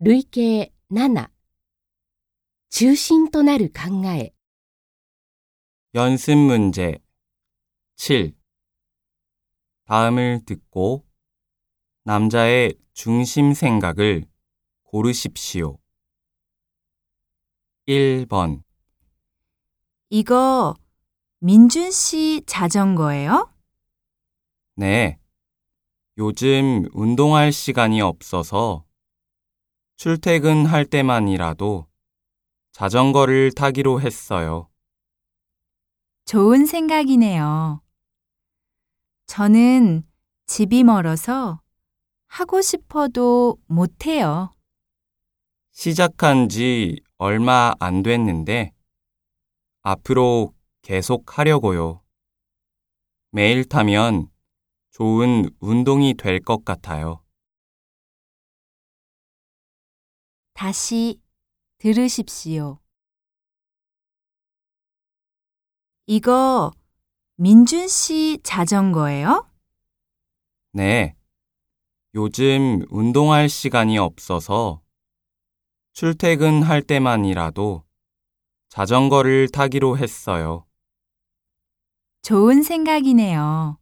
累計7中心となる考え 연습 문제 7. 다음을 듣고 남자의 중심 생각을 고르십시오. 1번, 이거 민준 씨 자전거예요? 네. 요즘 운동할 시간이 없어서 출퇴근할 때만이라도 자전거를 타기로 했어요. 좋은 생각이네요. 저는 집이 멀어서 하고 싶어도 못해요. 시작한 지 얼마 안 됐는데 앞으로 계속 하려고요. 매일 타면 좋은 운동이 될 것 같아요. 다시 들으십시오. 이거 민준 씨 자전거예요? 네. 요즘 운동할 시간이 없어서 출퇴근할 때만이라도 자전거를 타기로 했어요. 좋은 생각이네요.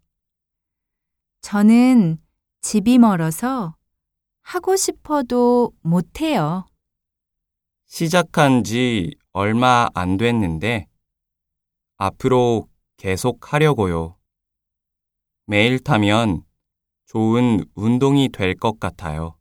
저는 집이 멀어서 하고 싶어도 못해요. 시작한 지 얼마 안 됐는데 앞으로 계속 하려고요. 매일 타면 좋은 운동이 될 것 같아요.